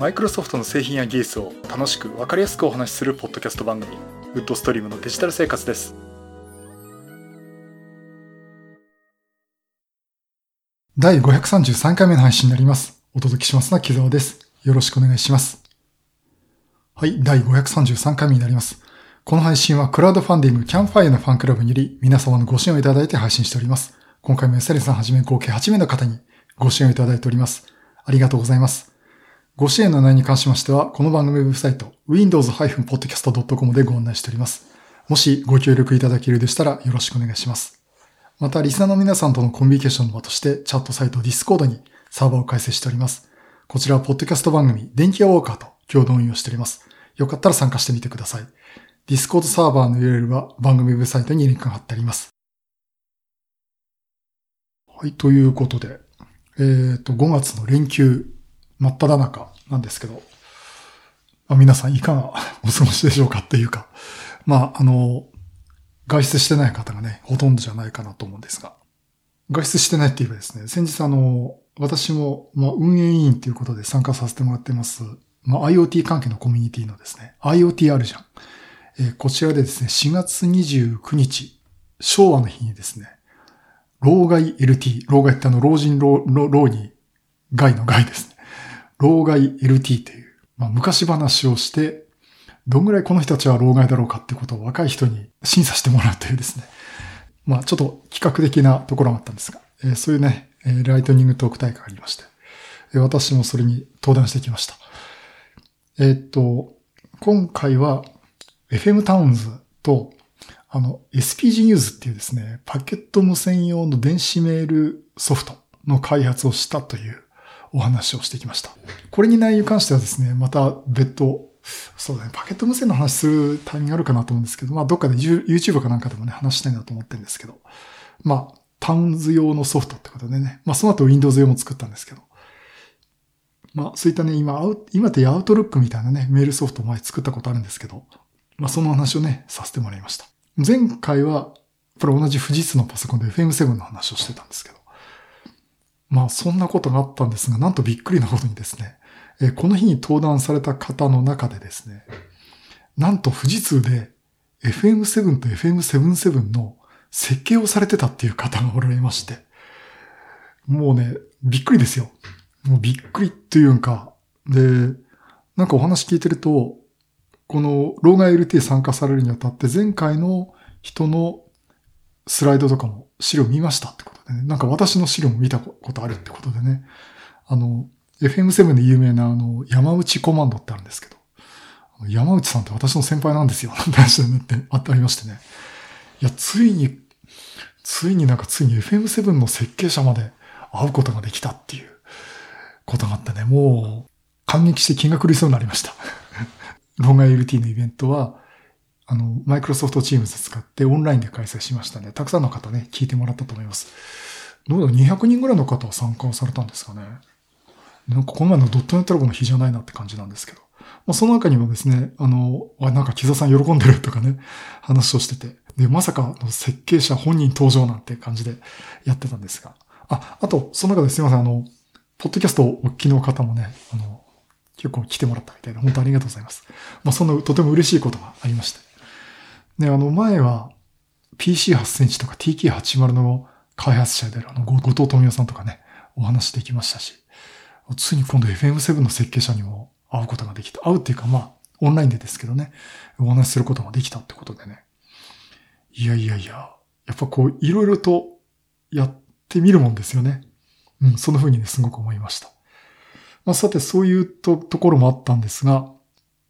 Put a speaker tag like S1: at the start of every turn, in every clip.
S1: マイクロソフトの製品や技術を楽しく分かりやすくお話しするポッドキャスト番組ウッドストリームのデジタル生活です
S2: 第533回目の配信になります。お届けしますのは木澤です。よろしくお願いします。はい、第533回目になります。この配信はクラウドファンディングキャンファイアのファンクラブにより皆様のご支援をいただいて配信しております。今回も SL さんはじめ合計8名の方にご支援をいただいております。ありがとうございます。ご支援の内容に関しましては、この番組ウェブサイト、windows-podcast.com でご案内しております。もしご協力いただけるでしたらよろしくお願いします。また、リスナーの皆さんとのコミュニケーションの場として、チャットサイト Discord にサーバーを開設しております。こちらは、ポッドキャスト番組、電気屋ウォーカーと共同運用しております。よかったら参加してみてください。Discord サーバーの URL は番組ウェブサイトにリンクが貼ってあります。はい、ということで、えっ、と、5月の連休真っ只中なんですけど、まあ、皆さんいかが お過ごしでしょうかっていうか、まあ、あの、外出してない方がね、ほとんどじゃないかなと思うんですが。外出してないって言えばですね、先日あの、私も、まあ、運営委員ということで参加させてもらってます、まあ、IoT 関係のコミュニティのですね、IoT あるじゃん。えーこちらでですね、4月29日、昭和の日にですね、老害 LT、老害ってあの、老人老、老に、害の害ですね。老害 LT という、まあ、昔話をして、どんぐらいこの人たちは老害だろうかってことを若い人に審査してもらうというですね。まあちょっと企画的なところがあったんですが、えーそういうね、えーライトニングトーク大会がありまして、えー私もそれに登壇してきました。えーっと、今回は FM タウンズとあの SPG ニュースっていうですね、パケット無線用の電子メールソフトの開発をしたというお話をしてきました。これに内容に関してはですね、また別途そうだね。パケット無線の話するタイミングあるかなと思うんですけど、まあ、どっかで YouTube かなんかでもね、話したいなと思ってるんですけど、まあ、タウンズ用のソフトってことでね、まあ、その後 Windows 用も作ったんですけど、まあ、そういったね、今、今ってアウトルックみたいなね、メールソフトを前作ったことあるんですけど、まあ、その話をね、させてもらいました。前回は、これ同じ富士通のパソコンで FM7 の話をしてたんですけど、まあ、そんなことがあったんですが、なんとびっくりなことにですね、えこの日に登壇された方の中でですね、なんと富士通で FM7 と FM77 の設計をされてたっていう方がおられまして、もうね、びっくりですよ。もうびっくりっていうか、で、なんかお話聞いてると、この老害 LT 参加されるにあたって前回の人のスライドとかも資料見ましたってことでね、なんか私の資料も見たことあるってことでね、あの、FM7 で有名なあの、山内コマンドってあるんですけど、山内さんって私の先輩なんですよ。なんて話になって、あってありましてね。いや、ついに、ついになんかついに FM7 の設計者まで会うことができたっていうことがあってね、もう感激して気が狂いそうになりました。ロンガ LT のイベントは、あの、マイクロソフトチームズ使ってオンラインで開催しましたね。たくさんの方ね、聞いてもらったと思います。どうだ、200人ぐらいの方は参加されたんですかね。なんかこの前のドットネットラボの日じゃないなって感じなんですけど。まあ、その中にもですね、あの、あ、なんか木座さん喜んでるとかね、話をしてて。で、まさかの設計者本人登場なんて感じでやってたんですが。あ、あと、その中ですいません、あの、ポッドキャストをお聞きの方もね、あの、結構来てもらったみたいで、本当ありがとうございます。まあ、そんなとても嬉しいことがありまして。で、あの、前は PC8 センチとか TK80 の開発者であるあの、後藤富夫さんとかね、お話できましたし、ついに今度 FM7 の設計者にも会うことができた。会うっていうか、まあ、オンラインでですけどね、お話しすることができたってことでね。いやいやいや、やっぱこう、いろいろとやってみるもんですよね。うん、そんな風にね、すごく思いました。まあ、さて、そういうとところもあったんですが、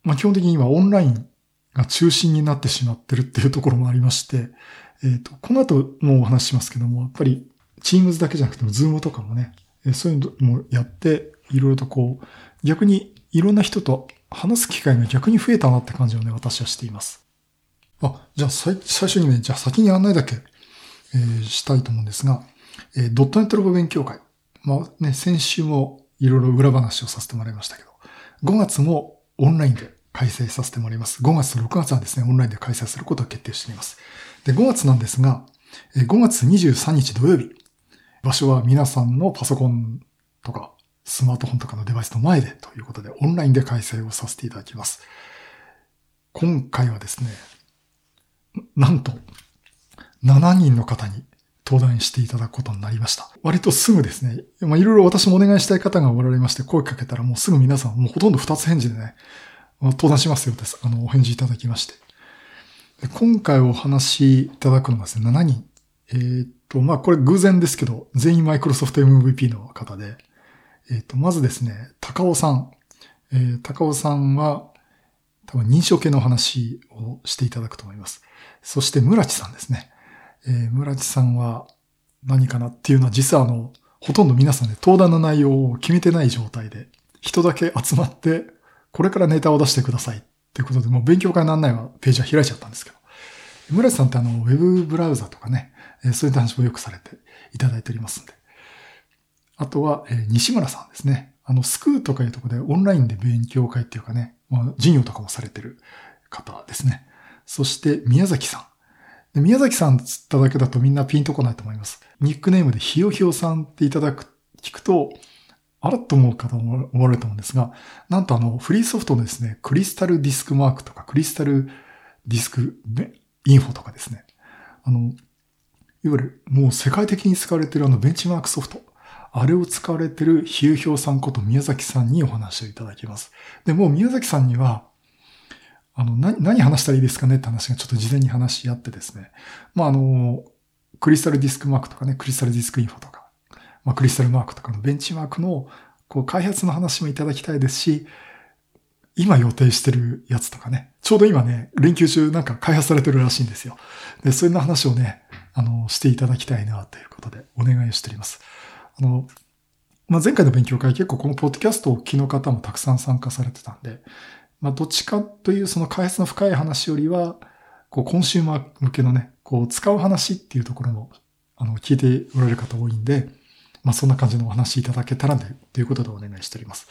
S2: まあ、基本的に今オンラインが中心になってしまってるっていうところもありまして、えっ、と、この後もお話ししますけども、やっぱり Teams だけじゃなくても Zoom とかもね、そういうのもやって、いろいろとこう、逆にいろんな人と話す機会が逆に増えたなって感じをね、私はしています。あ、じゃあ最初にね、じゃあ先に案内だけ、えーしたいと思うんですが、えードットネットラボ勉強会。まあね、先週もいろいろ裏話をさせてもらいましたけど、5月もオンラインで開催させてもらいます。5月と6月はですね、オンラインで開催することを決定しています。で、5月なんですが、5月23日土曜日、場所は皆さんのパソコンとかスマートフォンとかのデバイスの前でということで、オンラインで開催をさせていただきます。今回はですね、なんと、7人の方に登壇していただくことになりました。割とすぐですね、まあ、いろいろ私もお願いしたい方がおられまして、声かけたらもうすぐ皆さん、もうほとんど2つ返事でね、登壇しますよです。あの、お返事いただきまして。今回お話しいただくのがですね、7人。えー、っと、まあ、これ偶然ですけど、全員マイクロソフト MVP の方で、えー、っと、まずですね、高尾さん。えー、高尾さんは、多分認証系の話をしていただくと思います。そして、村地さんですね。えー、村地さんは何かなっていうのは実はあの、ほとんど皆さんで、ね、登壇の内容を決めてない状態で、人だけ集まって、これからネタを出してくださいっていうことで、もう勉強会の案内はページは開いちゃったんですけど。村地さんってあの、ウェブブラウザとかね、そういった話もよくされていただいておりますんで。あとは、え西村さんですね。あの、スクーとかいうとこでオンラインで勉強会っていうかね、まあ、授業とかもされてる方ですね。そして、宮崎さん。で宮崎さんつっただけだとみんなピンとこないと思います。ニックネームでひよひよさんっていただく、聞くと、あらと思う方も思われると思うんですが、なんとあの、フリーソフトのですね、クリスタルディスクマークとか、クリスタルディスクインフォとかですね。あの、いわゆるもう世界的に使われているあのベンチマークソフト。あれを使われている比喩表さんこと宮崎さんにお話をいただきます。で、もう宮崎さんには、あの、何、何話したらいいですかねって話がちょっと事前に話し合ってですね。まあ、あの、クリスタルディスクマークとかね、クリスタルディスクインフォとか、まあ、クリスタルマークとかのベンチマークの、こう、開発の話もいただきたいですし、今予定してるやつとかね、ちょうど今ね、連休中なんか開発されてるらしいんですよ。で、そういう話をね、あの、していただきたいな、ということでお願いをしております。あの、まあ、前回の勉強会結構このポッドキャストを聞きの方もたくさん参加されてたんで、まあ、どっちかというその開発の深い話よりは、こう、コンシューマー向けのね、こう、使う話っていうところも、あの、聞いておられる方多いんで、まあ、そんな感じのお話いただけたらね、ということでお願いしております。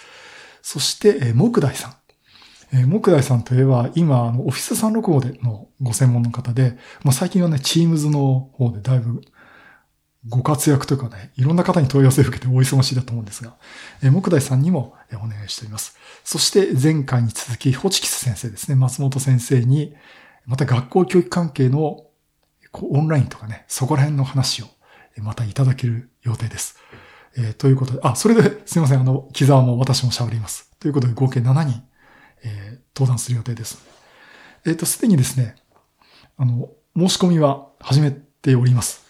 S2: そして、え木大さん。えー、木大さんといえば、今、あの、オフィス365でのご専門の方で、まあ、最近はね、Teams の方でだいぶご活躍というかね、いろんな方に問い合わせを受けてお忙しいだと思うんですが、えー、木大さんにもお願いしております。そして前回に続き、ホチキス先生ですね、松本先生に、また学校教育関係のこうオンラインとかね、そこら辺の話をまたいただける予定です。えー、ということで、あ、それですいません、あの、木沢も私も喋ります。ということで合計7人えー、登壇する予定です。えっ、ー、と、すでにですね、あの、申し込みは始めております。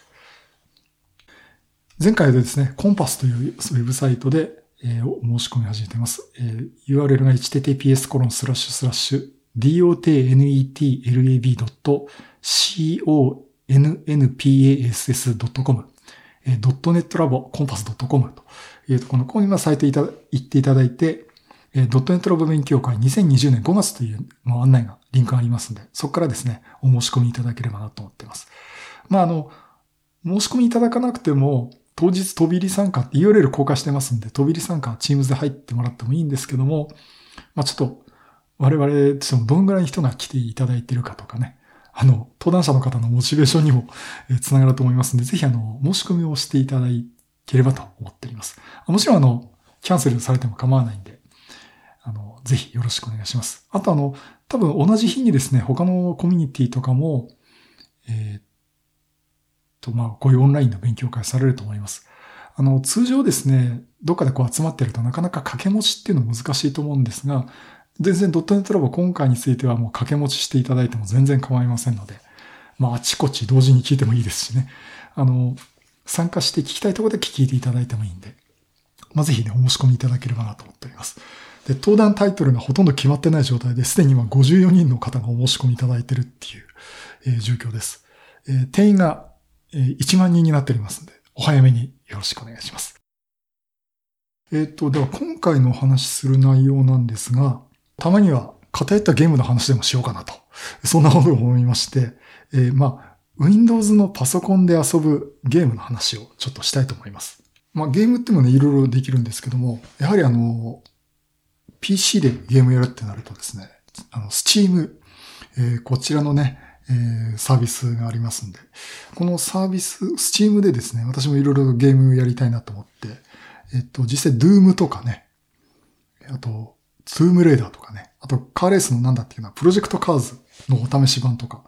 S2: 前回でですね、コンパスというウェブサイトで、えー、申し込み始めています。えー、URL が https コロンスラッシュスラッシュ dotnetlab.co nnpass.com えー、.netlab コンパス .com というところの、ここに今サイトいた行っていただいて、えー、ドットネットラボ勉強会2020年5月という案内が、リンクがありますので、そこからですね、お申し込みいただければなと思っています。まあ、あの、申し込みいただかなくても、当日飛び入り参加って URL 公開してますんで、飛び入り参加、チームズで入ってもらってもいいんですけども、まあ、ちょっと、我々としてもどんぐらいの人が来ていただいているかとかね、あの、登壇者の方のモチベーションにもつながると思いますので、ぜひあの、申し込みをしていただければと思っております。もちろんあの、キャンセルされても構わないんで、あの、ぜひよろしくお願いします。あとあの、多分同じ日にですね、他のコミュニティとかも、えー、っと、まあ、こういうオンラインの勉強会されると思います。あの、通常ですね、どっかでこう集まってるとなかなか掛け持ちっていうの難しいと思うんですが、全然ドットネットラボ今回についてはもう掛け持ちしていただいても全然構いませんので、まあ、あちこち同時に聞いてもいいですしね。あの、参加して聞きたいところで聞いていただいてもいいんで、まあ、ぜひね、お申し込みいただければなと思っております。で、登壇タイトルがほとんど決まってない状態で、すでに今54人の方がお申し込みいただいてるっていう、えー、状況です。えー、定員が、えー、1万人になっておりますので、お早めによろしくお願いします。えっ、と、では今回のお話しする内容なんですが、たまには偏ったゲームの話でもしようかなと。そんなことを思いまして、えー、まあ、Windows のパソコンで遊ぶゲームの話をちょっとしたいと思います。まあ、ゲームってもね、いろいろできるんですけども、やはりあの、PC でゲームやるってなるとですね、あの、Steam、えー、こちらのね、えー、サービスがありますんで、このサービス、Steam でですね、私もいろいろゲームやりたいなと思って、えっと、実際、ドゥームとかね、あと、ツームレーダーとかね、あと、カーレースのなんだっていうのは、プロジェクトカーズのお試し版とか、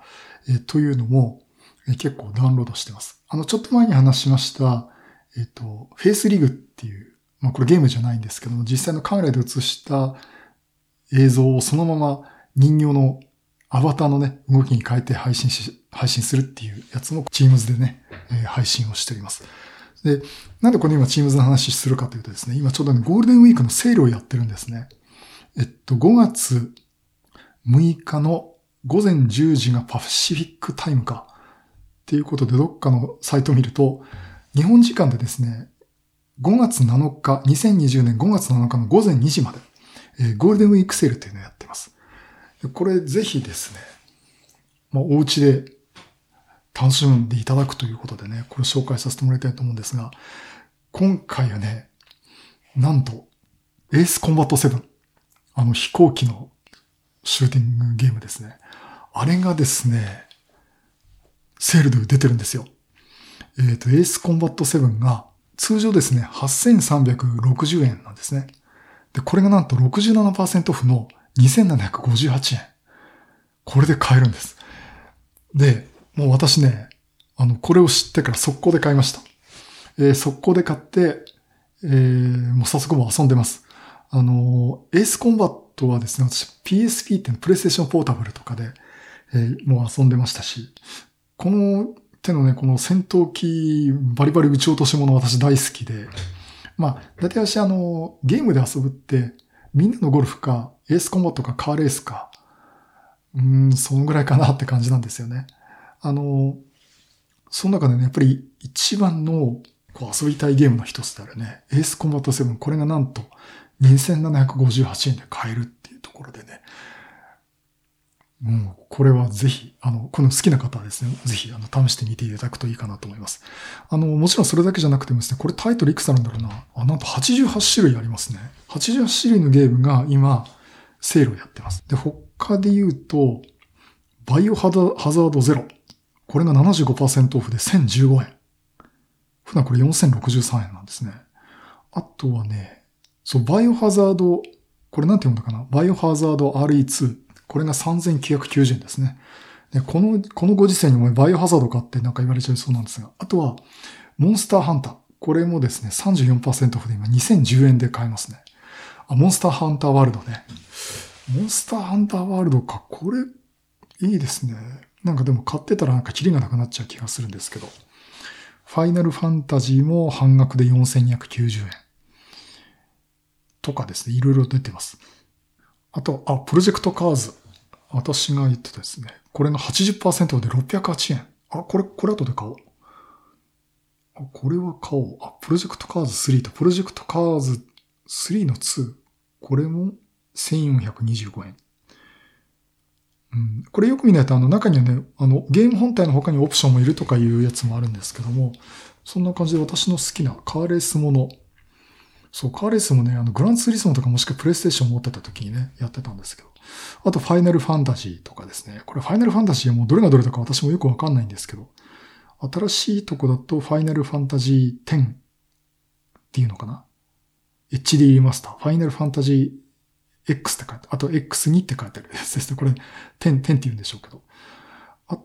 S2: えというのも、え結構ダウンロードしてます。あの、ちょっと前に話しました、えっと、フェイスリグっていう、まあこれゲームじゃないんですけども、実際のカメラで映した映像をそのまま人形のアバターのね、動きに変えて配信し、配信するっていうやつも Teams でね、えー、配信をしております。で、なんでこれ今 Teams の話するかというとですね、今ちょうどね、ゴールデンウィークのセールをやってるんですね。えっと、5月6日の午前10時がパシフィックタイムか。っていうことで、どっかのサイトを見ると、日本時間でですね、5月7日、2020年5月7日の午前2時まで、えー、ゴールデンウィークセールっていうのをやってます。これぜひですね、まあ、お家で楽しんでいただくということでね、これ紹介させてもらいたいと思うんですが、今回はね、なんと、エースコンバット7。あの飛行機のシューティングゲームですね。あれがですね、セールで出てるんですよ。えっ、ー、と、エースコンバット7が通常ですね、8360円なんですね。で、これがなんと67%オフの2758円。これで買えるんです。で、もう私ね、あの、これを知ってから速攻で買いました。えー、速攻で買って、えー、もう早速も遊んでます。あの、エースコンバットはですね、私 PSP ってプレイステーションポータブルとかで、えー、もう遊んでましたし、この手のね、この戦闘機バリバリ撃ち落とし物私大好きで、まあ、だいたい私あの、ゲームで遊ぶって、みんなのゴルフか、エースコンバットかカーレースか、うん、そのぐらいかなって感じなんですよね。あの、その中でね、やっぱり一番のこう遊びたいゲームの一つであるね、エースコンバット7、これがなんと2758円で買えるっていうところでね。もう、これはぜひ、あの、この好きな方はですね、ぜひ、あの、試してみていただくといいかなと思います。あの、もちろんそれだけじゃなくてもですね、これタイトルいくつあるんだろうな。あ、なんと88種類ありますね。88種類のゲームが今、セールをやってます。で、他で言うと、バイオハザードゼロ。これが75%オフで1015円。普段これ4063円なんですね。あとはね、そう、バイオハザード、これなんて読んだかな？バイオハザード RE2。これが3990円ですね。で、この、このご時世にもバイオハザードかってなんか言われちゃいそうなんですが、あとは、モンスターハンター。これもですね、34%オフで今2010円で買えますね。あ、モンスターハンターワールドね。モンスターハンターワールドか。これ、いいですね。なんかでも買ってたらなんかキリがなくなっちゃう気がするんですけど。ファイナルファンタジーも半額で4290円。とかですね、いろいろ出てます。あと、あ、プロジェクトカーズ。私が言ってたですね。これの80%で608円。あ、これ、これ後で買おう。あ、これは買おう。あ、プロジェクトカーズ3とプロジェクトカーズ3の2。これも1425円。うん、これよく見ないと、あの中にはね、あの、ゲーム本体の他にオプションもいるとかいうやつもあるんですけども、そんな感じで私の好きなカーレースもの、そう、カーレースもね、あの、グランツーリスモとかもしくはプレイステーション持ってた時にね、やってたんですけど。あと、ファイナルファンタジーとかですね。これ、ファイナルファンタジーはもうどれがどれだか私もよくわかんないんですけど、新しいとこだと、ファイナルファンタジー10っていうのかな ?HD リマスター。ファイナルファンタジー X って書いてあと X2 って書いてあるやつですね。これ、10、10って言うんでしょうけど。あ、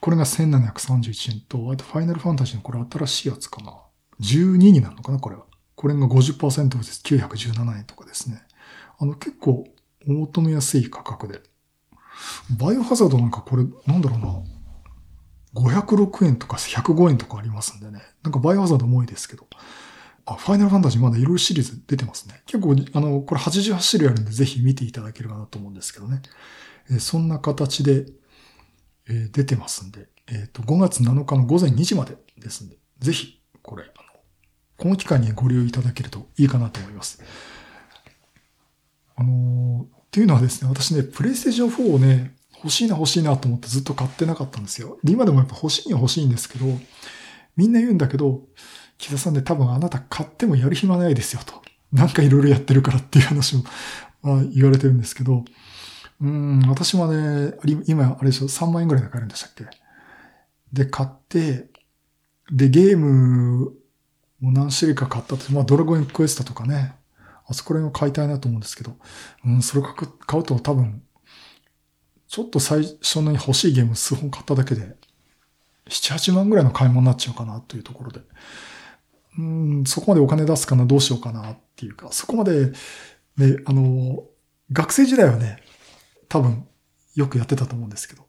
S2: これが1731円と、あとファイナルファンタジーのこれ新しいやつかな？12になるのかなこれは。これが50%です。917円とかですね。あの、結構、お求めやすい価格で。バイオハザードなんかこれ、なんだろうな。506円とか105円とかありますんでね。なんかバイオハザードも多いですけど。あ、ファイナルファンタジーまだいろいろシリーズ出てますね。結構、あの、これ88種類あるんでぜひ見ていただければなと思うんですけどね。えそんな形で、え出てますんで、えっ、ー、と、5月7日の午前2時までですんで、ぜひ、これ、この機会にご利用いただけるといいかなと思います。あのー、っていうのはですね、私ね、プレイステーション4をね、欲しいな欲しいなと思ってずっと買ってなかったんですよ。で、今でもやっぱ欲しいには欲しいんですけど、みんな言うんだけど、木田さんで多分あなた買ってもやる暇ないですよと。なんかいろいろやってるからっていう話を、まあ、言われてるんですけど、うん、私もね、今、あれでしょ、3万円ぐらいで買えるんでしたっけ？で、買って、で、ゲームもう何種類か買ったと、まあドラゴンクエストとかね、あそこら辺を買いたいなと思うんですけど、うん、それを買うと多分、ちょっと最初のに欲しいゲーム数本買っただけで、7、8万ぐらいの買い物になっちゃうかなというところで、うん、そこまでお金出すかな、どうしようかなっていうか、そこまで、ね、あの、学生時代はね、多分よくやってたと思うんですけど、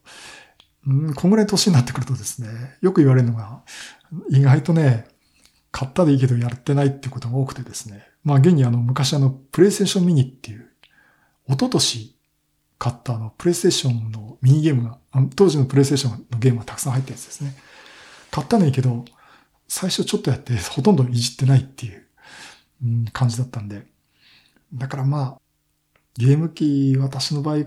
S2: うん、こんぐらい年になってくるとですね、よく言われるのが、意外とね、買ったでいいけどやってないってことが多くてですね。まあ現にあの昔あのプレイステーションミニっていう、一昨年買ったあのプレイステーションのミニゲームが、当時のプレイステーションのゲームがたくさん入ったやつですね。買ったのいいけど、最初ちょっとやってほとんどいじってないっていう、うん、感じだったんで。だからまあ、ゲーム機私の場合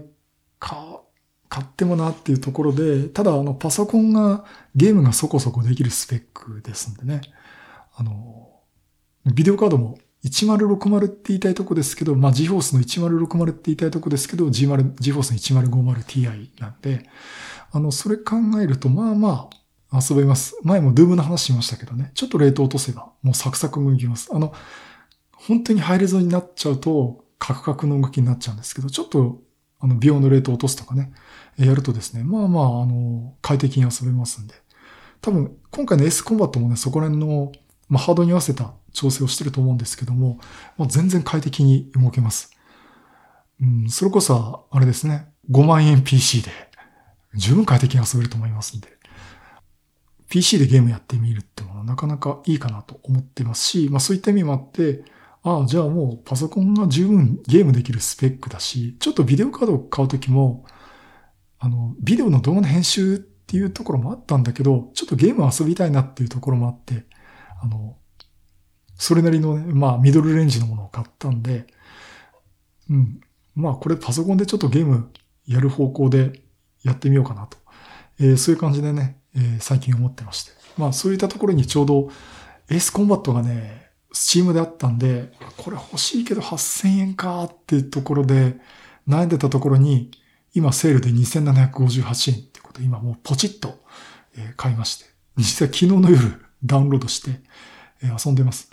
S2: か、買ってもなっていうところで、ただあのパソコンがゲームがそこそこできるスペックですんでね。あの、ビデオカードも1060って言いたいとこですけど、まあ GForce の1060って言いたいとこですけど、G0、GForce の 1050Ti なんで、あの、それ考えると、まあまあ、遊べます。前も Doom の話しましたけどね。ちょっとレート落とせば、もうサクサク動きます。あの、本当にハイレゾになっちゃうと、カクカクの動きになっちゃうんですけど、ちょっと、あの、美容のレート落とすとかね、やるとですね、まあまあ、あの、快適に遊べますんで。多分、今回の S コンバットもね、そこら辺の、まあ、ハードに合わせた調整をしてると思うんですけども、まあ、全然快適に動けます。うん、それこそ、あれですね、5万円 PC で、十分快適に遊べると思いますんで。PC でゲームやってみるってもなかなかいいかなと思ってますし、まあそういった意味もあって、ああ、じゃあもうパソコンが十分ゲームできるスペックだし、ちょっとビデオカードを買うときも、あの、ビデオの動画の編集っていうところもあったんだけど、ちょっとゲームを遊びたいなっていうところもあって、あの、それなりのね、まあ、ミドルレンジのものを買ったんで、うん。まあ、これパソコンでちょっとゲームやる方向でやってみようかなと。えー、そういう感じでね、えー、最近思ってまして。まあ、そういったところにちょうどエースコンバットがね、スチームであったんで、これ欲しいけど8000円かっていうところで悩んでたところに、今セールで2758円ってことで、今もうポチッと買いまして、実際昨日の夜ダウンロードして遊んでます。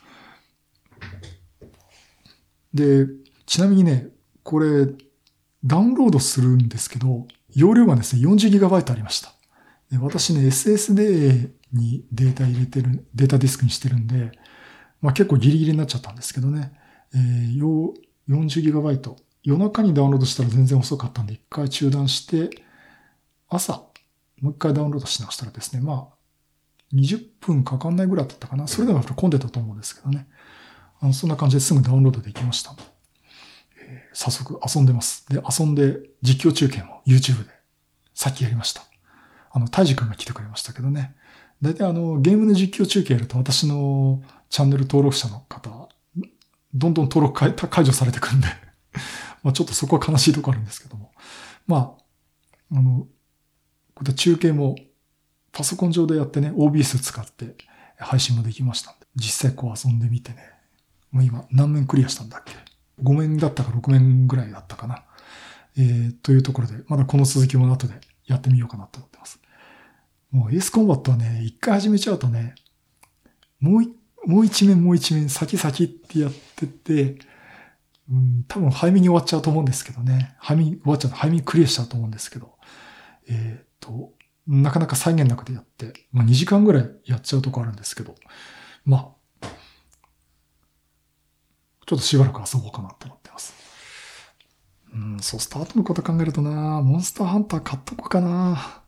S2: で、ちなみにね、これダウンロードするんですけど、容量がですね、40GB ありました。で私ね、SSD にデータ入れてる、データディスクにしてるんで、まあ結構ギリギリになっちゃったんですけどね、えー、40GB 夜中にダウンロードしたら全然遅かったんで、一回中断して、朝、もう一回ダウンロードし直したらですね、まあ、20分かかんないぐらいだったかな。それでもやっぱ混んでたと思うんですけどね。あのそんな感じですぐダウンロードできました。えー、早速遊んでます。で、遊んで実況中継も YouTube でさっきやりました。あの、タイジ君が来てくれましたけどね。大体あの、ゲームの実況中継やると私のチャンネル登録者の方、どんどん登録解除されてくんで まあちょっとそこは悲しいとこあるんですけども。まあ、あの、こういった中継もパソコン上でやってね、OBS 使って配信もできましたんで、実際こう遊んでみてね、もう今何面クリアしたんだっけ ?5 面だったか6面ぐらいだったかな。えー、というところで、まだこの続きも後でやってみようかなと思ってます。もうエースコンバットはね、一回始めちゃうとね、もうもう一面もう一面先先ってやってて、うん、多分早めに終わっちゃうと思うんですけどね。早めに終わっちゃう早めにクリアしちゃうと思うんですけど。えっ、と、なかなか再現なくでやって、まあ2時間ぐらいやっちゃうとこあるんですけど、まあ、ちょっとしばらく遊ぼうかなって思ってます。うん、そう、スタートのこと考えるとなモンスターハンター買っとこうかな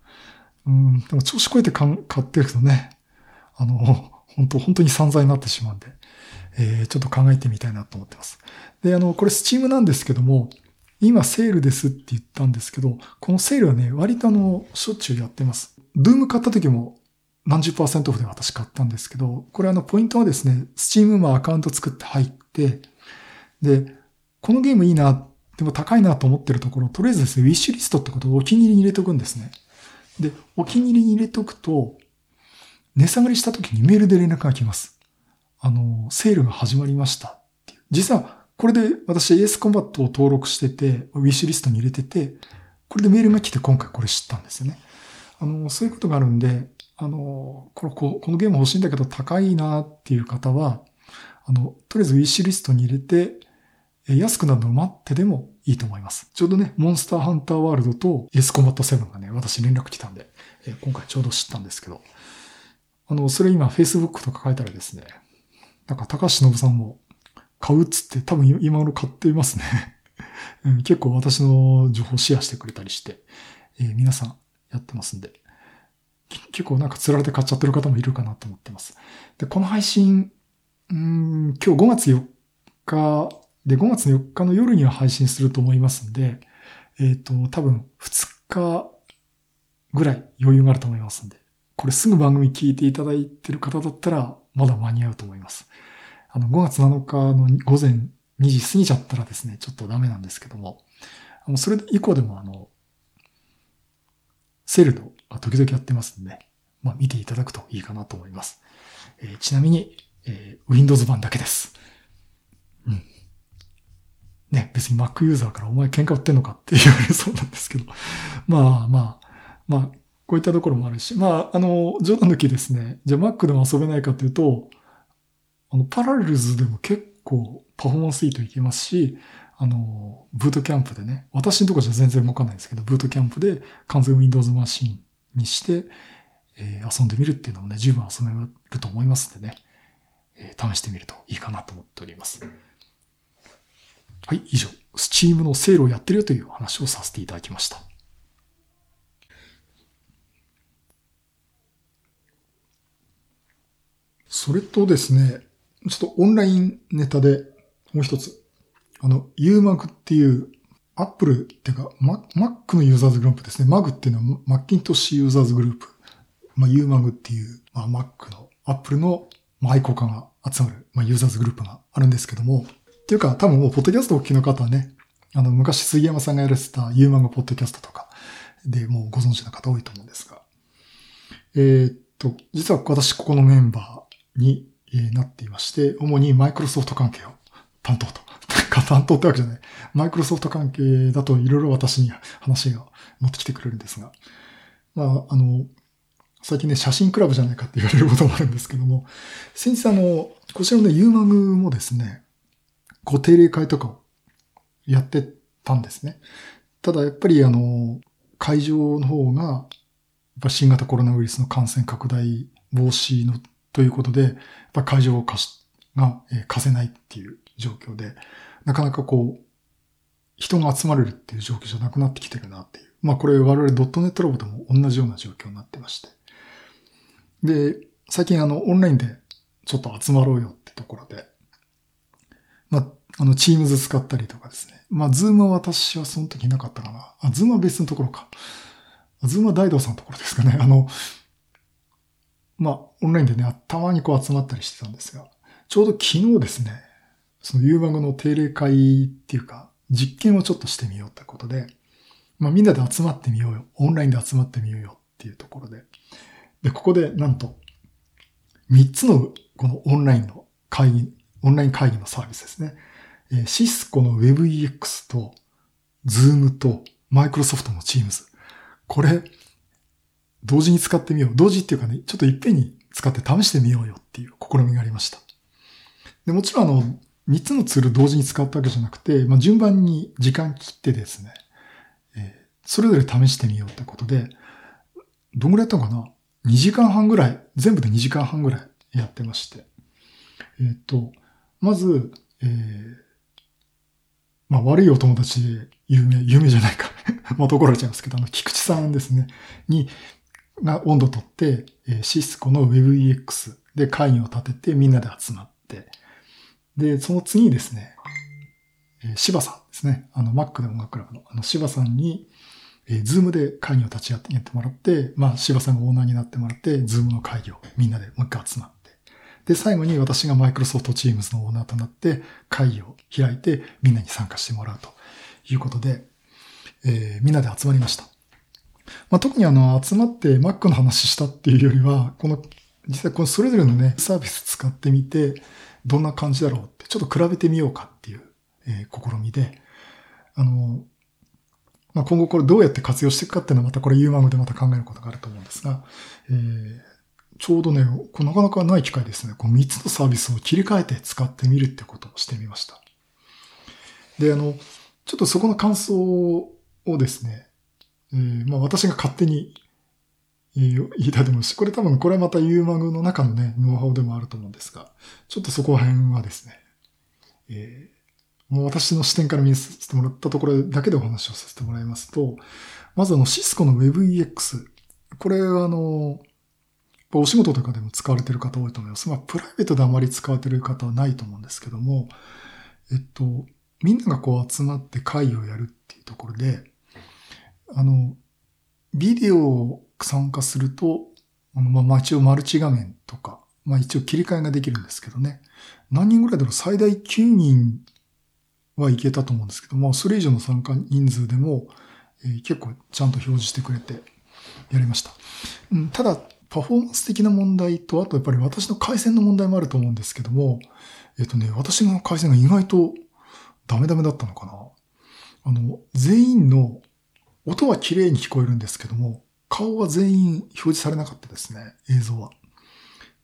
S2: うん、でも調子こえて買ってるとね、あの、本当本当に散々になってしまうんで、えー、ちょっと考えてみたいなと思ってます。で、あの、これスチームなんですけども、今セールですって言ったんですけど、このセールはね、割とあの、しょっちゅうやってます。ドゥーム買った時も何十パーセントオフで私買ったんですけど、これあの、ポイントはですね、スチームもアカウント作って入って、で、このゲームいいな、でも高いなと思ってるところ、とりあえずですね、ウィッシュリストってことをお気に入りに入れとくんですね。で、お気に入りに入れとくと、値下がりした時にメールで連絡が来ます。あの、セールが始まりました。実は、これで私 AS コンバットを登録してて、ウィッシュリストに入れてて、これでメールが来て今回これ知ったんですよね。あの、そういうことがあるんで、あの、この、このゲーム欲しいんだけど高いなっていう方は、あの、とりあえずウィッシュリストに入れて、安くなるのを待ってでもいいと思います。ちょうどね、モンスターハンターワールドとエスコマット7がね、私連絡来たんで、え今回ちょうど知ったんですけど、あの、それ今 Facebook とか書いたらですね、なんか高橋信さんも買うっつって多分今頃買っていますね 結構私の情報シェアしてくれたりして、えー、皆さんやってますんで、結構なんか釣られて買っちゃってる方もいるかなと思ってます。で、この配信、うん今日5月4日で、5月4日の夜には配信すると思いますんで、えっ、ー、と、多分2日ぐらい余裕があると思いますんで、これすぐ番組聞いていただいてる方だったら、まだ間に合うと思います。あの、5月7日の午前2時過ぎちゃったらですね、ちょっとダメなんですけども、あの、それ以降でもあの、セールの時々やってますんで、まあ見ていただくといいかなと思います。えー、ちなみに、えー、Windows 版だけです。うん。ね、別に Mac ユーザーからお前喧嘩売ってんのかって言われそうなんですけど。まあまあ、まあ、こういったところもあるし、まあ、あの、冗談抜きですね。じゃあ Mac でも遊べないかというと、の、パラレルズでも結構パフォーマンスいいといけますし、あの、ブートキャンプでね、私のとこじゃ全然動かないですけど、ブートキャンプで完全 Windows マシンにして、えー、遊んでみるっていうのもね、十分遊べると思いますんでね、えー、試してみるといいかなと思っております。はい、以上、Steam のセールをやってるよという話をさせていただきました。それとですね、ちょっとオンラインネタでもう一つ、あの、UMAG っていう、アップルっていうか、Mac のユーザーズグループですね。MAG っていうのはマッキントッシュユーザーズグループ。まあ、UMAG っていう、まあ、Mac の、Apple の、まあ、愛好家が集まる、まあ、ユーザーズグループがあるんですけども、っていうか、多分もう、ポッドキャストをお聞きの方はね、あの、昔杉山さんがやらせた UMAG ポッドキャストとかでもうご存知の方多いと思うんですが、えー、っと、実は私ここのメンバーになっていまして、主にマイクロソフト関係を担当と。担当ってわけじゃない。マイクロソフト関係だといろいろ私に話が持ってきてくれるんですが。まあ、あの、最近ね、写真クラブじゃないかって言われることもあるんですけども、先日あの、こちらのね、ユーマグもですね、ご定例会とかをやってたんですね。ただやっぱりあの、会場の方が、やっぱ新型コロナウイルスの感染拡大防止のということで、やっぱ会場を貸し、が、え貸せないっていう状況で、なかなかこう、人が集まれるっていう状況じゃなくなってきてるなっていう。まあこれ我々ドットネットラボでも同じような状況になってまして。で、最近あの、オンラインでちょっと集まろうよってところで、まあ、あの、チームズ使ったりとかですね。まあ、ズームは私はその時なかったかな。あ、ズームは別のところか。ズームは大道さんのところですかね。あの、まあ、オンラインでね、たまにこう集まったりしてたんですが、ちょうど昨日ですね、その U バグの定例会っていうか、実験をちょっとしてみようってことで、まあみんなで集まってみようよ。オンラインで集まってみようよっていうところで。で、ここでなんと、3つのこのオンラインの会議、オンライン会議のサービスですね。えシスコの WebEX と Zoom と Microsoft の Teams。これ、同時に使ってみよう。同時っていうかね、ちょっといっぺんに使って試してみようよっていう試みがありました。でもちろんあの、3つのツール同時に使ったわけじゃなくて、まあ、順番に時間切ってですね、えー、それぞれ試してみようってことで、どんぐらいやったのかな ?2 時間半ぐらい、全部で2時間半ぐらいやってまして。えっ、と、まず、えー、まあ悪いお友達で有名、有名じゃないか また怒られちゃいますけど、あの、菊池さんですね、に、が温度取って、シスコの WebEX で会議を立ててみんなで集まって、で、その次にですね、えー、柴さんですね、あの、Mac で音楽クラブの、あの、柴さんに、え、ズームで会議を立ち会ってもらって、まあ、柴さんがオーナーになってもらって、ズームの会議をみんなでもう一回集まって、で、最後に私が Microsoft Teams のオーナーとなって会議を開いてみんなに参加してもらうということで、えー、みんなで集まりました。まあ、特にあの、集まって Mac の話したっていうよりは、この、実際このそれぞれのね、サービス使ってみて、どんな感じだろうって、ちょっと比べてみようかっていう、えー、試みで、あの、まあ、今後これどうやって活用していくかっていうのはまたこれ U マグでまた考えることがあると思うんですが、えー、ちょうどね、こなかなかない機会ですね。この3つのサービスを切り替えて使ってみるってことをしてみました。で、あの、ちょっとそこの感想をですね、えー、まあ私が勝手に言いたいと思いますし、これ多分これはまた U マグの中のね、ノウハウでもあると思うんですが、ちょっとそこら辺はですね、えー、もう私の視点から見させてもらったところだけでお話をさせてもらいますと、まずあのシスコの WebEX。これはあの、お仕事とかでも使われている方多いと思います。まあ、プライベートであまり使われている方はないと思うんですけども、えっと、みんながこう集まって会議をやるっていうところで、あの、ビデオを参加すると、あの、まあ、一応マルチ画面とか、まあ一応切り替えができるんですけどね。何人ぐらいだろう？最大9人はいけたと思うんですけども、それ以上の参加人数でも、えー、結構ちゃんと表示してくれてやりました。うん、ただ、パフォーマンス的な問題と、あとやっぱり私の回線の問題もあると思うんですけども、えっ、とね、私の回線が意外とダメダメだったのかな。あの、全員の音は綺麗に聞こえるんですけども、顔は全員表示されなかったですね、映像は。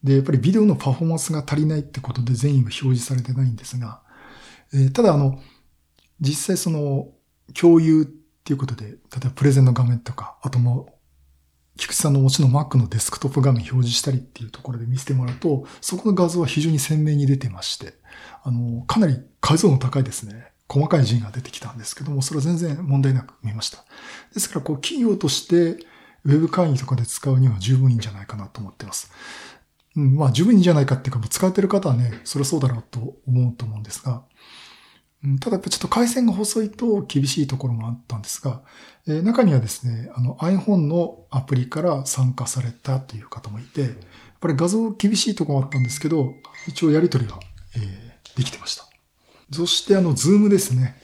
S2: で、やっぱりビデオのパフォーマンスが足りないってことで全員は表示されてないんですが、えー、ただあの、実際その、共有っていうことで、例えばプレゼンの画面とか、あとも、菊池さんのお持ちの Mac のデスクトップ画面表示したりっていうところで見せてもらうと、そこの画像は非常に鮮明に出てまして、あの、かなり解像度高いですね。細かい字が出てきたんですけども、それは全然問題なく見ました。ですから、こう、企業として、ウェブ会議とかで使うには十分いいんじゃないかなと思ってます。うん、まあ、十分いいんじゃないかっていうか、もう使ってる方はね、それはそうだろうと思うと思うんですが、ただちょっと回線が細いと厳しいところもあったんですが、えー、中にはですね、あの iPhone のアプリから参加されたという方もいて、やっぱり画像厳しいところもあったんですけど、一応やり取りが、えー、できてました。そしてあの、ズームですね。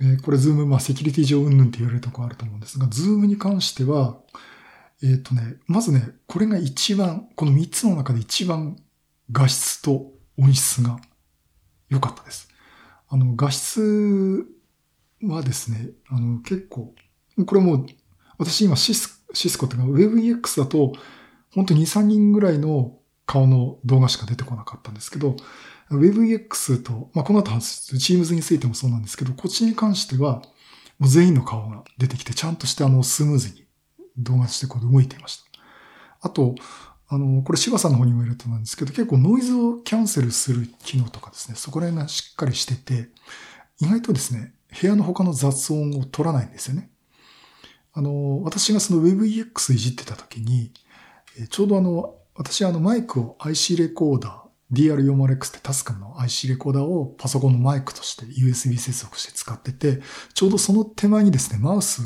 S2: え、これズーム、まあセキュリティ上うんぬんって言われるとこあると思うんですが、ズームに関しては、えっ、ー、とね、まずね、これが一番、この3つの中で一番画質と音質が良かったです。あの、画質はですね、あの、結構、これも私今シスシスコっていうか WebEX だと、本当に2、3人ぐらいの顔の動画しか出てこなかったんですけど、WebEX と、まあ、この後 Teams についてもそうなんですけど、こっちに関しては、もう全員の顔が出てきて、ちゃんとしてあの、スムーズに動画してこう動いていました。あと、あの、これ柴さんの方にもいるとなんですけど、結構ノイズをキャンセルする機能とかですね、そこら辺がしっかりしてて、意外とですね、部屋の他の雑音を取らないんですよね。あの、私がその WebEX いじってた時に、ちょうどあの、私あのマイクを IC レコーダー、DR406 ってタスカムの IC レコーダーをパソコンのマイクとして USB 接続して使ってて、ちょうどその手前にですね、マウス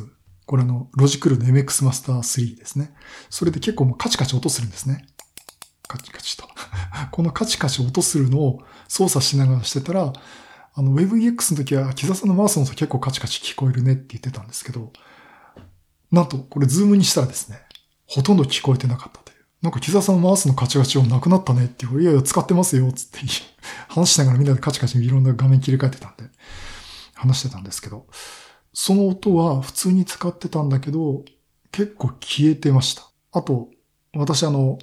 S2: これあのロジクルの MX マスター3ですね。それで結構もうカチカチ音するんですね。カチカチと。このカチカチ音するのを操作しながらしてたら、あの WebEX の時は木田さんのマウスの音結構カチカチ聞こえるねって言ってたんですけど、なんとこれズームにしたらですね、ほとんど聞こえてなかった。なんか木田さんのマウスのカチカチ音なくなったねっていう、いやいや使ってますよつって話しながらみんなでカチカチいろんな画面切り替えてたんで、話してたんですけど、その音は普通に使ってたんだけど、結構消えてました。あと、私あの、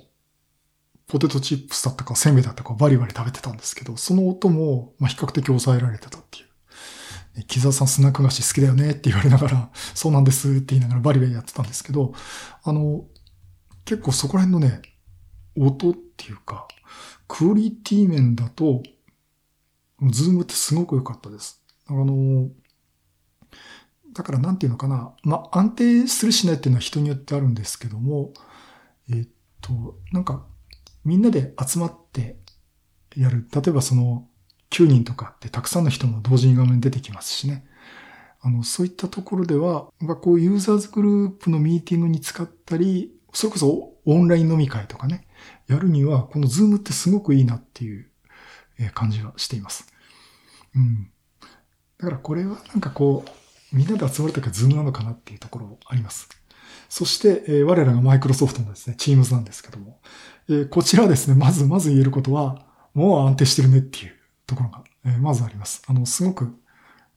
S2: ポテトチップスだったか、せんべいだったかバリバリ食べてたんですけど、その音も、ま、比較的抑えられてたっていう。木澤さんスナック菓子好きだよねって言われながら、そうなんですって言いながらバリバリやってたんですけど、あの、結構そこら辺のね、音っていうか、クオリティ面だと、ズームってすごく良かったです。あの、だからなんていうのかな。まあ、安定するしないっていうのは人によってあるんですけども、えっと、なんか、みんなで集まってやる。例えばその、9人とかってたくさんの人も同時に画面出てきますしね。あの、そういったところではま、こう、ユーザーズグループのミーティングに使ったり、それこそオンライン飲み会とかね、やるには、このズームってすごくいいなっていう感じはしています。うん。だからこれはなんかこう、みんなで集まるときはズームなのかなっていうところあります。そして、えー、我らがマイクロソフトのですね、Teams なんですけども、えー、こちらですね、まず、まず言えることは、もう安定してるねっていうところが、えー、まずあります。あの、すごく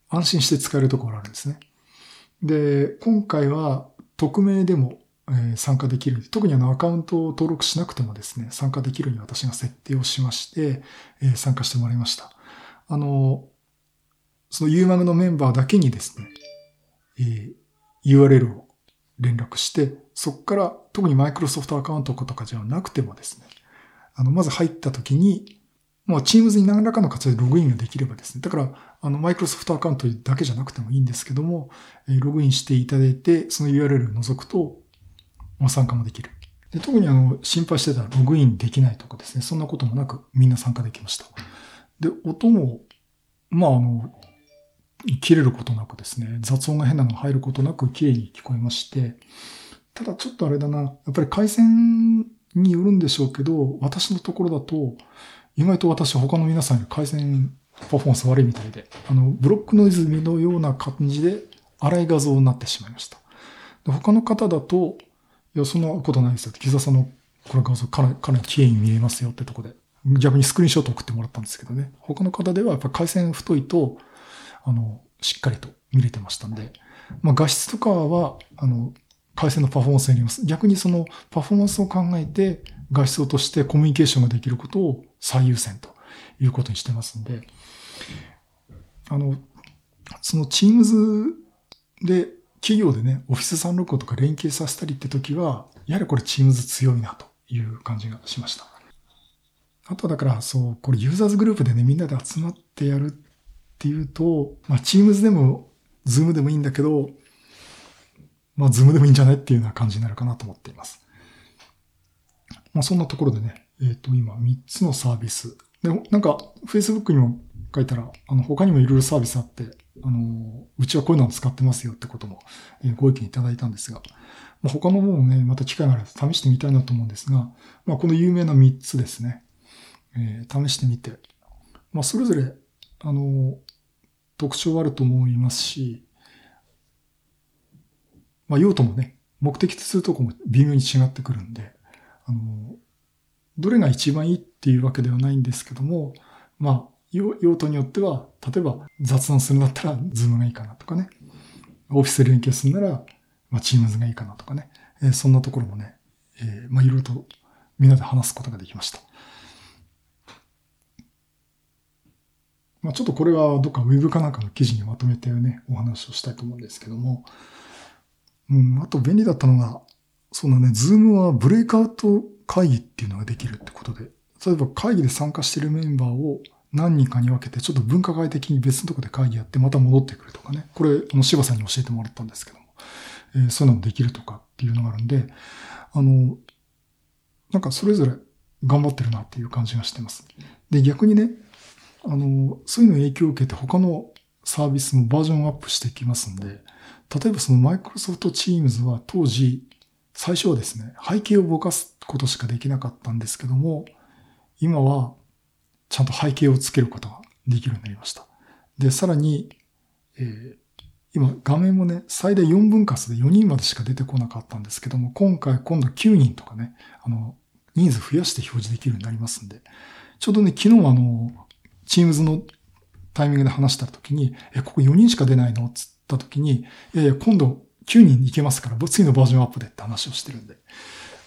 S2: 安心して使えるところがあるんですね。で、今回は匿名でもえー参加できる。特にあのアカウントを登録しなくてもですね、参加できるように私が設定をしまして、えー参加してもらいました。あの、その UMAG のメンバーだけにですね、えー URL を連絡して、そこから特にマイクロソフトアカウントとかじゃなくてもですね、あの、まず入った時に、まあ、Teams に何らかの形でログインができればですね、だから、あの、マイクロソフトアカウントだけじゃなくてもいいんですけども、ログインしていただいて、その URL を覗くと、ま、参加もできる。で特にあの、心配してたらログインできないとかですね、そんなこともなくみんな参加できました。で、音も、まああの、切れることなくですね、雑音が変なのが入ることなく綺麗に聞こえまして、ただちょっとあれだな、やっぱり回線によるんでしょうけど、私のところだと、意外と私他の皆さんより回線パフォーマンス悪いみたいで、あの、ブロックノイズのような感じで荒い画像になってしまいました。で他の方だと、いや、そんなことないですよ、木澤さんのこれ画像かなり、かなり綺麗に見えますよってとこで、逆にスクリーンショット送ってもらったんですけどね。他の方ではやっぱ回線太いと、あの、しっかりと見れてましたんで、まあ画質とかは、あの、回線のパフォーマンスによります。逆にそのパフォーマンスを考えて、画質をとしてコミュニケーションができることを最優先ということにしてますんで、あの、その Teams で企業でね、オフィス365とか連携させたりって時は、やはりこれ Teams 強いなという感じがしました。あとだから、そう、これユーザーズグループでね、みんなで集まってやるっていうと、まあ Teams でも Zoom でもいいんだけど、まあ Zoom でもいいんじゃないっていうような感じになるかなと思っています。まあそんなところでね、えっ、と今3つのサービス。で、なんか Facebook にも書いたら、あの他にもいろいろサービスあって、あの、うちはこういうのを使ってますよってことも、えーご意見いただいたんですが、まあ、他のものもね、また機会があれば試してみたいなと思うんですが、まあこの有名な3つですね、えー試してみて、まあそれぞれ、あの、特徴はあると思いますし、まあ用途もね、目的とするとこも微妙に違ってくるんで、あの、どれが一番いいっていうわけではないんですけども、まあ、用途によっては、例えば雑談するんだったら、ズームがいいかなとかね。オフィスで連携するなら、まあ、チームズがいいかなとかね。えーそんなところもね、えーまあ、いろいろとみんなで話すことができました。まあ、ちょっとこれはどっかウェブかなんかの記事にまとめてね、お話をしたいと思うんですけども、うん、あと便利だったのが、そうだね、ズームはブレイクアウト会議っていうのができるってことで、例えば会議で参加しているメンバーを何人かに分けて、ちょっと文化会的に別のとこで会議やってまた戻ってくるとかね。これ、あの、柴さんに教えてもらったんですけども、えーそういうのもできるとかっていうのがあるんで、あの、なんかそれぞれ頑張ってるなっていう感じがしてます。で、逆にね、あの、そういうの影響を受けて他のサービスもバージョンアップしていきますんで、例えばそのマイクロソフト Teams は当時、最初はですね、背景をぼかすことしかできなかったんですけども、今はちゃんと背景をつけることができるようになりました。で、さらに、えー今画面もね、最大4分割で4人までしか出てこなかったんですけども、今回今度9人とかね、あの、人数増やして表示できるようになりますんで、ちょうどね、昨日あの、Teams のタイミングで話した時に、え、ここ4人しか出ないの？つった時に、いやいや、今度9人いけますから、次のバージョンアップでって話をしてるんで、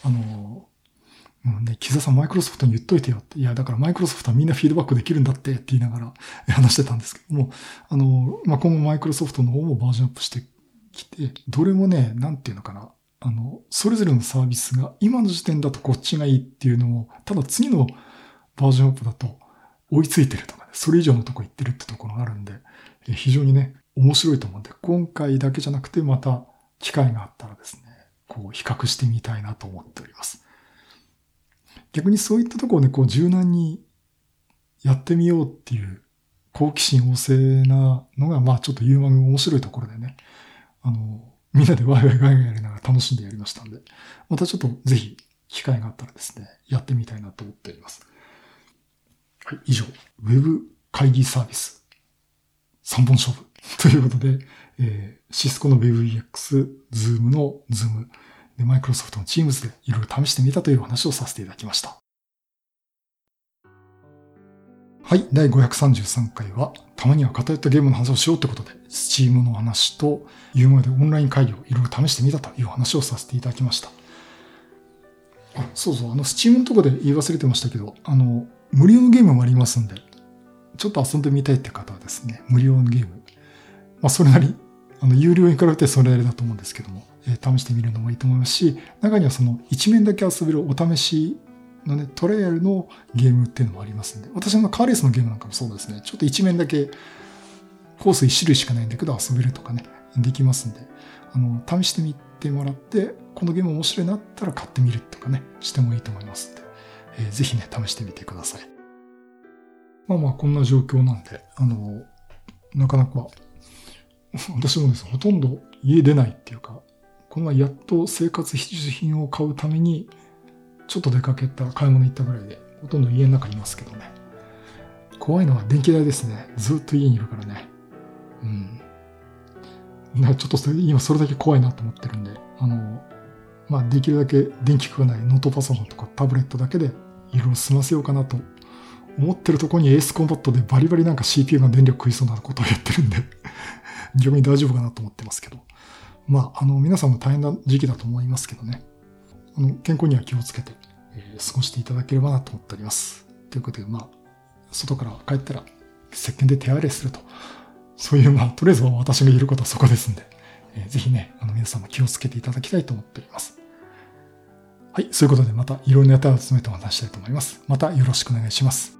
S2: あの、うんね、木澤さんマイクロソフトに言っといてよって。いや、だからマイクロソフトはみんなフィードバックできるんだってって言いながら 話してたんですけども、あの、まあ、今後マイクロソフトの方もバージョンアップしてきて、どれもね、なんていうのかな。あの、それぞれのサービスが今の時点だとこっちがいいっていうのを、ただ次のバージョンアップだと追いついてるとかね、それ以上のとこ行ってるってところがあるんで、非常にね、面白いと思うんで、今回だけじゃなくてまた機会があったらですね、こう比較してみたいなと思っております。逆にそういったところをね、こう柔軟にやってみようっていう好奇心旺盛なのが、まあちょっとユーマグ面白いところでね、あの、みんなでワイワイガイガイやりながら楽しんでやりましたんで、またちょっとぜひ機会があったらですね、やってみたいなと思っております。はい、以上、ウェブ会議サービス3本勝負ということで、えー、シスコの WebEX、Zoom の Zoom、で、マイクロソフトの Teams でいろいろ試してみたという話をさせていただきました。はい、第533回は、たまには偏ったゲームの話をしようってことで、スチームの話と、いうものでオンライン会議をいろいろ試してみたという話をさせていただきました。あ、そうそう、あの、スチームのとこで言い忘れてましたけど、あの、無料のゲームもありますんで、ちょっと遊んでみたいって方はですね、無料のゲーム。まあ、それなり、あの、有料に比べてそれなりだと思うんですけども、試してみるのもいいと思いますし、中にはその、一面だけ遊べるお試しのね、トライアルのゲームっていうのもありますんで、私のカーレースのゲームなんかもそうですね、ちょっと一面だけ、コース一種類しかないんだけど遊べるとかね、できますんで、あの、試してみてもらって、このゲーム面白いなったら買ってみるとかね、してもいいと思いますんで、えーぜひね、試してみてください。まあまあ、こんな状況なんで、あの、なかなか、私もですね、ほとんど家出ないっていうか、この前やっと生活必需品を買うために、ちょっと出かけた、買い物行ったぐらいで、ほとんど家の中にいますけどね。怖いのは電気代ですね。ずっと家にいるからね。うん。だからちょっとそれ今それだけ怖いなと思ってるんで、あの、まあできるだけ電気食わないノートパソコンとかタブレットだけでいろいろ済ませようかなと思ってるとこにエースコンバットでバリバリなんか CPU が電力食いそうなことをやってるんで、逆に大丈夫かなと思ってますけど。まあ、あの、皆さんも大変な時期だと思いますけどね。あの、健康には気をつけて、えー過ごしていただければなと思っております。ということで、まあ、外から帰ったら、石鹸で手洗いすると。そういう、まあ、とりあえず私が言えることはそこですんで、えーぜひね、あの、皆さんも気をつけていただきたいと思っております。はい、そういうことでまたいろんなネタを集めてお話したいと思います。またよろしくお願いします。